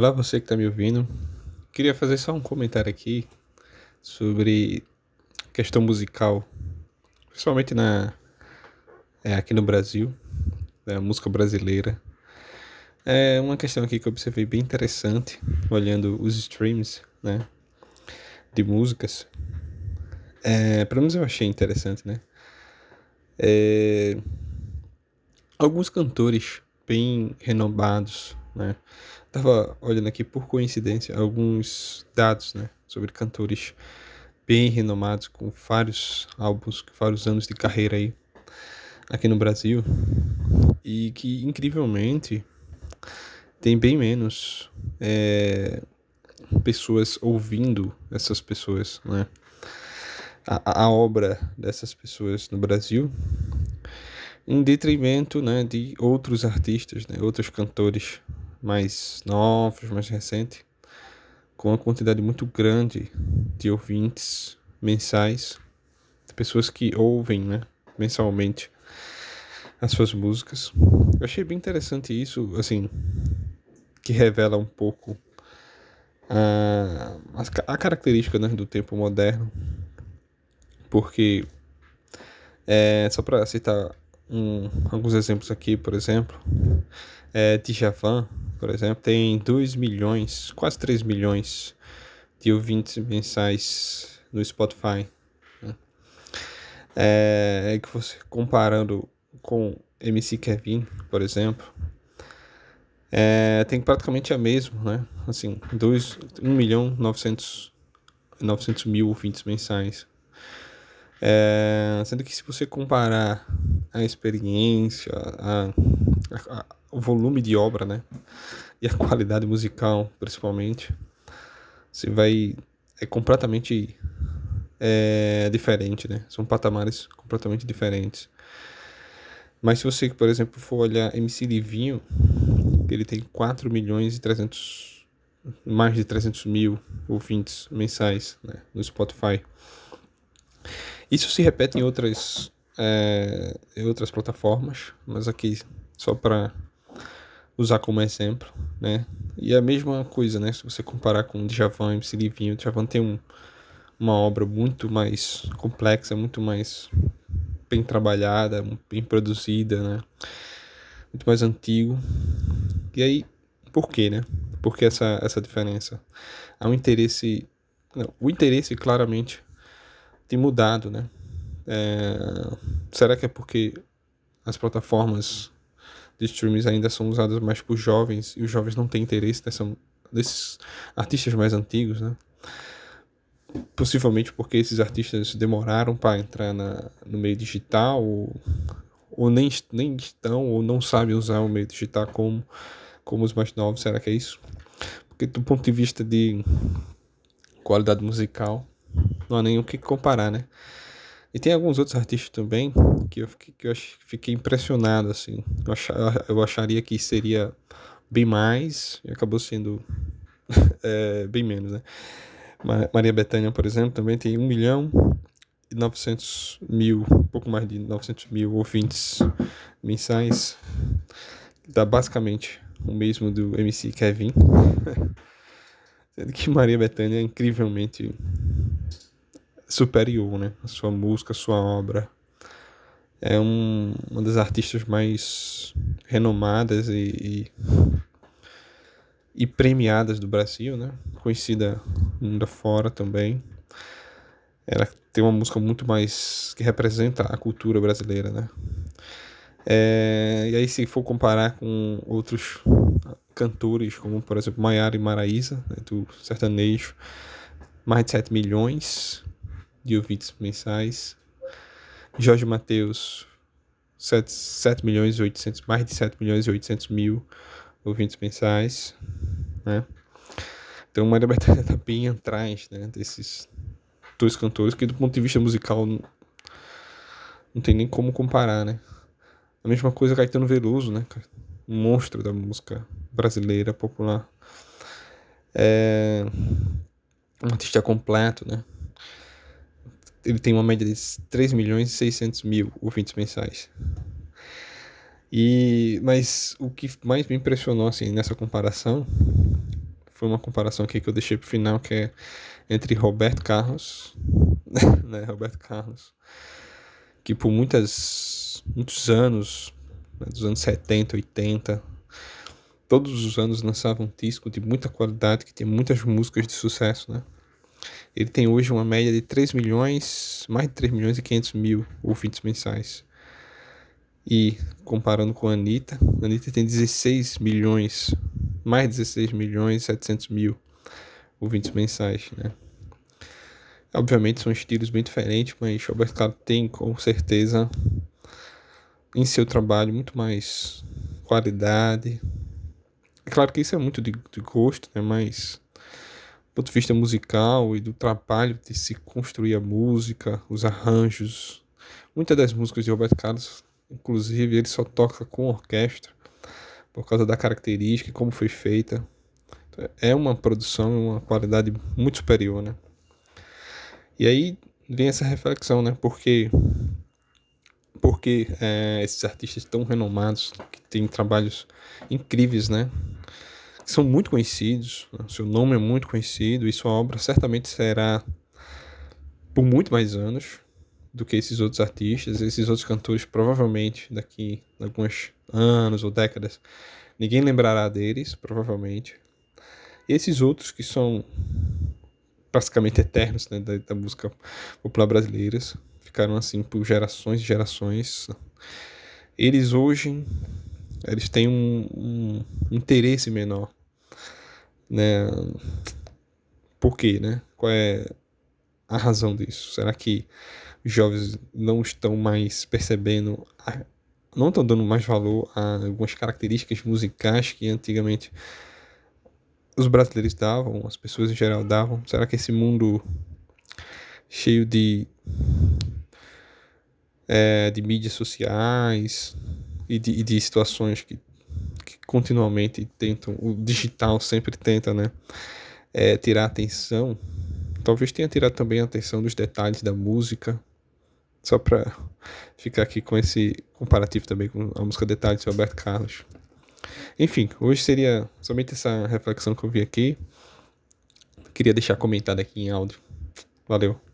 Olá, você que está me ouvindo. Queria fazer só um comentário aqui sobre questão musical, principalmente na é, aqui no Brasil, da música brasileira. É uma questão aqui que eu observei bem interessante, olhando os streams, né, de músicas. É, pelo menos eu achei interessante, né? É, alguns cantores bem renomados, né? Tava olhando aqui por coincidência alguns dados, né, sobre cantores bem renomados com vários álbuns, vários anos de carreira aí aqui no Brasil e que incrivelmente tem bem menos é, pessoas ouvindo essas pessoas, né? A, a obra dessas pessoas no Brasil em detrimento né, de outros artistas, né, outros cantores mais novos, mais recentes, com uma quantidade muito grande de ouvintes mensais, de pessoas que ouvem né, mensalmente as suas músicas. Eu achei bem interessante isso, assim, que revela um pouco a, a característica né, do tempo moderno, porque, é, só para citar um, alguns exemplos aqui, por exemplo, é, Djavan, por exemplo, tem 2 milhões, quase 3 milhões de ouvintes mensais no Spotify. É, é que você comparando com MC Kevin, por exemplo, é, tem praticamente a mesma, né? Assim, 2, 1 milhão 900, 900 mil ouvintes mensais. É, sendo que se você comparar a experiência, a, a, a, o volume de obra, né? E a qualidade musical, principalmente, você vai. É completamente é, diferente, né? São patamares completamente diferentes. Mas se você, por exemplo, for olhar MC Livinho, ele tem 4 milhões e 300, mais de 300 mil ouvintes mensais né, no Spotify. Isso se repete em outras, é, em outras plataformas, mas aqui só para usar como exemplo, né? E é a mesma coisa, né? Se você comparar com o Djavan, MC Livinho, o Djavan tem um, uma obra muito mais complexa, muito mais bem trabalhada, bem produzida, né? Muito mais antigo. E aí, por quê, né? Por que essa, essa diferença? Há um interesse... Não, o interesse, claramente, tem mudado, né? É, será que é porque as plataformas de streams ainda são usadas mais por jovens e os jovens não têm interesse dessa, desses artistas mais antigos, né? possivelmente porque esses artistas demoraram para entrar na, no meio digital ou, ou nem, nem estão ou não sabem usar o meio digital como, como os mais novos. Será que é isso? Porque do ponto de vista de qualidade musical, não há nem o que comparar, né? E tem alguns outros artistas também que eu fiquei, que eu fiquei impressionado, assim. Eu, achar, eu acharia que seria bem mais e acabou sendo é, bem menos, né? Maria Bethânia, por exemplo, também tem 1 milhão e 900 mil, um pouco mais de 900 mil ouvintes mensais. Dá basicamente o mesmo do MC Kevin. Sendo que Maria Bethânia é incrivelmente superior, né? A sua música, a sua obra. É um, uma das artistas mais renomadas e, e e premiadas do Brasil, né? Conhecida mundo fora também. Ela tem uma música muito mais que representa a cultura brasileira, né? É, e aí se for comparar com outros cantores, como por exemplo Maiara e Maraísa, né, do sertanejo, mais de 7 milhões de ouvintes mensais. Jorge Mateus, 7, 7 milhões e 800, mais de 7 milhões e 800 mil ouvintes mensais, né? Então Maria Bethânia tá bem atrás, né, desses dois cantores que do ponto de vista musical não, tem nem como comparar, né? A mesma coisa Caetano Veloso, né? Um monstro da música brasileira popular. É um artista completo, né? Ele tem uma média de 3 milhões e 600 mil ouvintes mensais. E, mas o que mais me impressionou assim, nessa comparação foi uma comparação aqui que eu deixei pro final, que é entre Roberto Carlos, né, Roberto Carlos, que por muitas, muitos anos, né, dos anos 70, 80, todos os anos lançava um disco de muita qualidade, que tinha muitas músicas de sucesso, né? Ele tem hoje uma média de 3 milhões, mais de 3 milhões e 500 mil ouvintes mensais. E comparando com a Anitta, a Anitta tem 16 milhões, mais de 16 milhões e 700 mil ouvintes mensais, né? Obviamente são estilos bem diferentes, mas Roberto Carlos tem com certeza em seu trabalho muito mais qualidade. É claro que isso é muito de, de gosto, né? Mas ponto de vista musical e do trabalho de se construir a música, os arranjos, muitas das músicas de Roberto Carlos Inclusive, ele só toca com orquestra por causa da característica, como foi feita. É uma produção, uma qualidade muito superior, né? E aí vem essa reflexão, né? Porque, porque é, esses artistas tão renomados, que têm trabalhos incríveis, né? São muito conhecidos, né? seu nome é muito conhecido e sua obra certamente será por muito mais anos do que esses outros artistas, esses outros cantores, provavelmente daqui a alguns anos ou décadas, ninguém lembrará deles, provavelmente. E esses outros que são praticamente eternos né, da, da música popular brasileira, ficaram assim por gerações e gerações. Eles hoje eles têm um, um interesse menor, né? Por quê, né? Qual é a razão disso? Será que jovens não estão mais percebendo, não estão dando mais valor a algumas características musicais que antigamente os brasileiros davam, as pessoas em geral davam? Será que esse mundo cheio de é, de mídias sociais e de, e de situações que, continuamente tentam, o digital sempre tenta, né, é, tirar atenção, talvez tenha tirado também a atenção dos detalhes da música, só para ficar aqui com esse comparativo também com a música Detalhes de Roberto Carlos. Enfim, hoje seria somente essa reflexão que eu vi aqui. Queria deixar comentado aqui em áudio. Valeu.